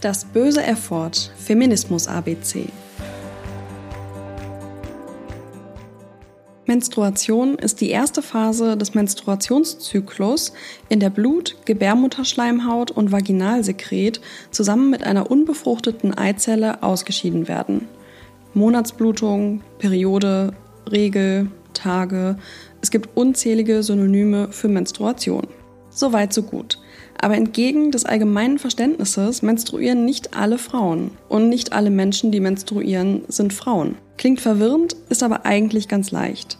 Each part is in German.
Das böse Erford Feminismus ABC Menstruation ist die erste Phase des Menstruationszyklus, in der Blut, Gebärmutterschleimhaut und Vaginalsekret zusammen mit einer unbefruchteten Eizelle ausgeschieden werden. Monatsblutung, Periode, Regel, Tage. Es gibt unzählige Synonyme für Menstruation. Soweit so gut. Aber entgegen des allgemeinen Verständnisses menstruieren nicht alle Frauen. Und nicht alle Menschen, die menstruieren, sind Frauen. Klingt verwirrend, ist aber eigentlich ganz leicht.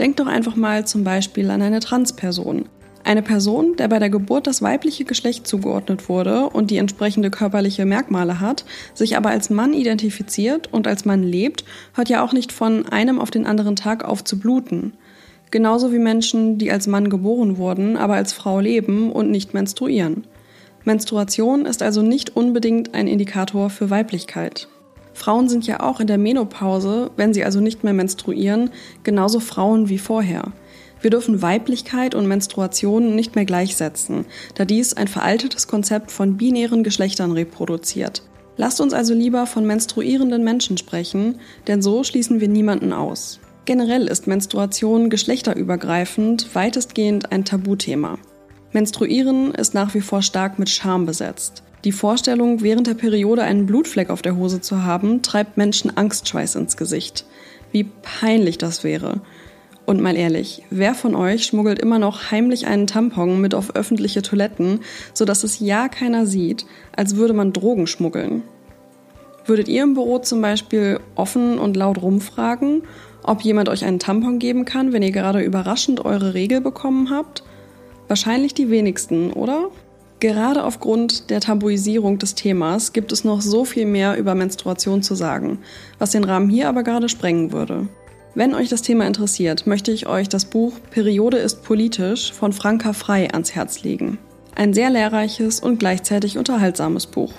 Denkt doch einfach mal zum Beispiel an eine Transperson. Eine Person, der bei der Geburt das weibliche Geschlecht zugeordnet wurde und die entsprechende körperliche Merkmale hat, sich aber als Mann identifiziert und als Mann lebt, hört ja auch nicht von einem auf den anderen Tag auf zu bluten. Genauso wie Menschen, die als Mann geboren wurden, aber als Frau leben und nicht menstruieren. Menstruation ist also nicht unbedingt ein Indikator für Weiblichkeit. Frauen sind ja auch in der Menopause, wenn sie also nicht mehr menstruieren, genauso Frauen wie vorher. Wir dürfen Weiblichkeit und Menstruation nicht mehr gleichsetzen, da dies ein veraltetes Konzept von binären Geschlechtern reproduziert. Lasst uns also lieber von menstruierenden Menschen sprechen, denn so schließen wir niemanden aus. Generell ist Menstruation geschlechterübergreifend weitestgehend ein Tabuthema. Menstruieren ist nach wie vor stark mit Scham besetzt. Die Vorstellung, während der Periode einen Blutfleck auf der Hose zu haben, treibt Menschen Angstschweiß ins Gesicht. Wie peinlich das wäre. Und mal ehrlich, wer von euch schmuggelt immer noch heimlich einen Tampon mit auf öffentliche Toiletten, sodass es ja keiner sieht, als würde man Drogen schmuggeln? Würdet ihr im Büro zum Beispiel offen und laut rumfragen ob jemand euch einen Tampon geben kann, wenn ihr gerade überraschend eure Regel bekommen habt? Wahrscheinlich die wenigsten, oder? Gerade aufgrund der Tabuisierung des Themas gibt es noch so viel mehr über Menstruation zu sagen, was den Rahmen hier aber gerade sprengen würde. Wenn euch das Thema interessiert, möchte ich euch das Buch Periode ist politisch von Franka Frei ans Herz legen. Ein sehr lehrreiches und gleichzeitig unterhaltsames Buch.